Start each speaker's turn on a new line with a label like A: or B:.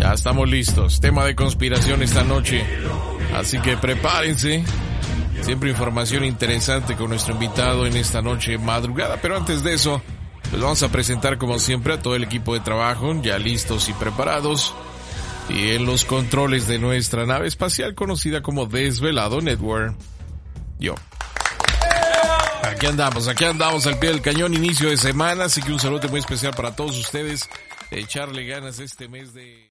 A: Ya estamos listos. Tema de conspiración esta noche. Así que prepárense. Siempre información interesante con nuestro invitado en esta noche madrugada. Pero antes de eso, les vamos a presentar como siempre a todo el equipo de trabajo, ya listos y preparados. Y en los controles de nuestra nave espacial conocida como Desvelado Network. Yo. Aquí andamos, aquí andamos al pie del cañón, inicio de semana, así que un saludo muy especial para todos ustedes. Echarle ganas este mes de...